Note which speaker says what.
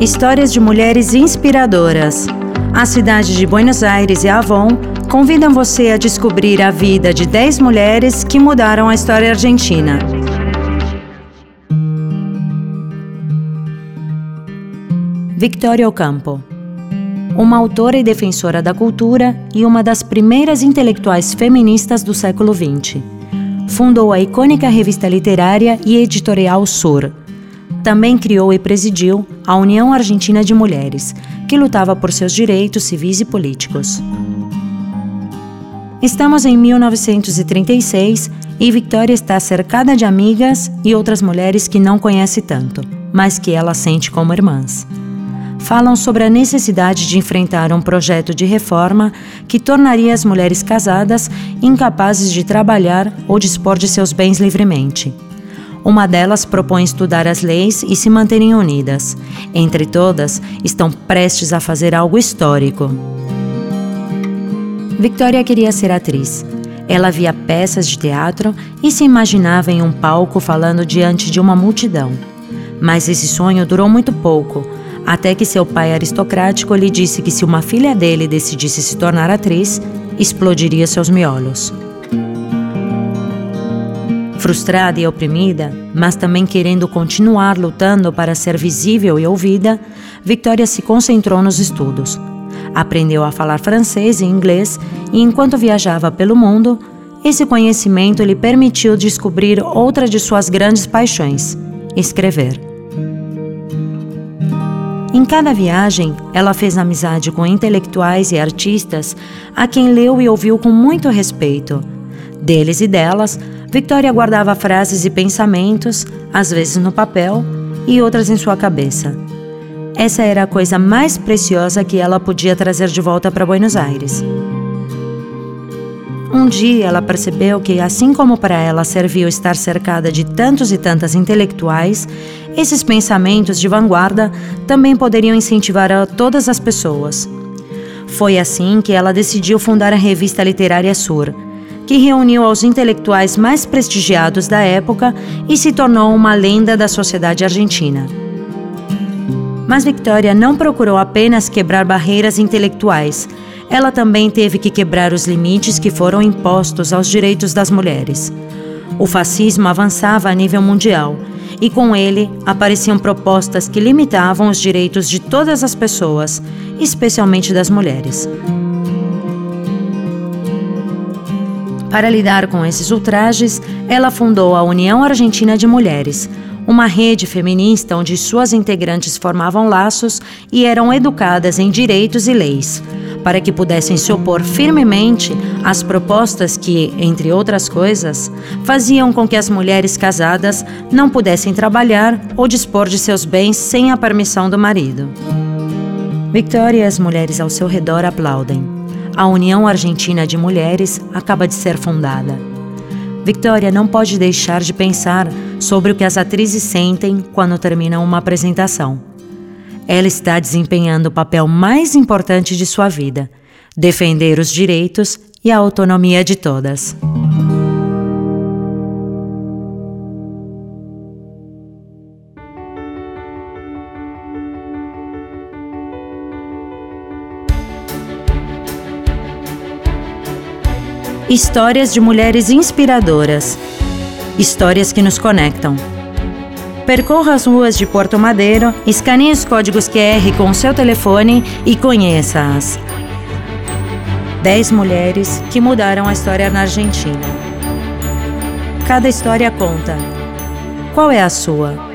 Speaker 1: Histórias de mulheres inspiradoras. A cidade de Buenos Aires e Avon convidam você a descobrir a vida de 10 mulheres que mudaram a história argentina. Victoria Ocampo uma autora e defensora da cultura e uma das primeiras intelectuais feministas do século XX. Fundou a icônica revista literária e editorial Sur, também criou e presidiu a União Argentina de Mulheres, que lutava por seus direitos civis e políticos. Estamos em 1936 e Victoria está cercada de amigas e outras mulheres que não conhece tanto, mas que ela sente como irmãs. Falam sobre a necessidade de enfrentar um projeto de reforma que tornaria as mulheres casadas incapazes de trabalhar ou dispor de seus bens livremente uma delas propõe estudar as leis e se manterem unidas. Entre todas, estão prestes a fazer algo histórico. Victoria queria ser atriz. Ela via peças de teatro e se imaginava em um palco falando diante de uma multidão. Mas esse sonho durou muito pouco, até que seu pai aristocrático lhe disse que se uma filha dele decidisse se tornar atriz, explodiria seus miolos. Frustrada e oprimida, mas também querendo continuar lutando para ser visível e ouvida, Victoria se concentrou nos estudos. Aprendeu a falar francês e inglês e, enquanto viajava pelo mundo, esse conhecimento lhe permitiu descobrir outra de suas grandes paixões: escrever. Em cada viagem, ela fez amizade com intelectuais e artistas a quem leu e ouviu com muito respeito. Deles e delas, Victoria guardava frases e pensamentos, às vezes no papel e outras em sua cabeça. Essa era a coisa mais preciosa que ela podia trazer de volta para Buenos Aires. Um dia ela percebeu que, assim como para ela serviu estar cercada de tantos e tantas intelectuais, esses pensamentos de vanguarda também poderiam incentivar a todas as pessoas. Foi assim que ela decidiu fundar a revista literária Sur que reuniu aos intelectuais mais prestigiados da época e se tornou uma lenda da sociedade argentina. Mas Victoria não procurou apenas quebrar barreiras intelectuais, ela também teve que quebrar os limites que foram impostos aos direitos das mulheres. O fascismo avançava a nível mundial e com ele apareciam propostas que limitavam os direitos de todas as pessoas, especialmente das mulheres. Para lidar com esses ultrajes, ela fundou a União Argentina de Mulheres, uma rede feminista onde suas integrantes formavam laços e eram educadas em direitos e leis, para que pudessem se opor firmemente às propostas que, entre outras coisas, faziam com que as mulheres casadas não pudessem trabalhar ou dispor de seus bens sem a permissão do marido. Victoria e as mulheres ao seu redor aplaudem a União Argentina de Mulheres acaba de ser fundada. Victoria não pode deixar de pensar sobre o que as atrizes sentem quando terminam uma apresentação. Ela está desempenhando o papel mais importante de sua vida: defender os direitos e a autonomia de todas. Histórias de mulheres inspiradoras. Histórias que nos conectam. Percorra as ruas de Porto Madeiro, escaneie os códigos QR com o seu telefone e conheça-as. 10 mulheres que mudaram a história na Argentina. Cada história conta. Qual é a sua?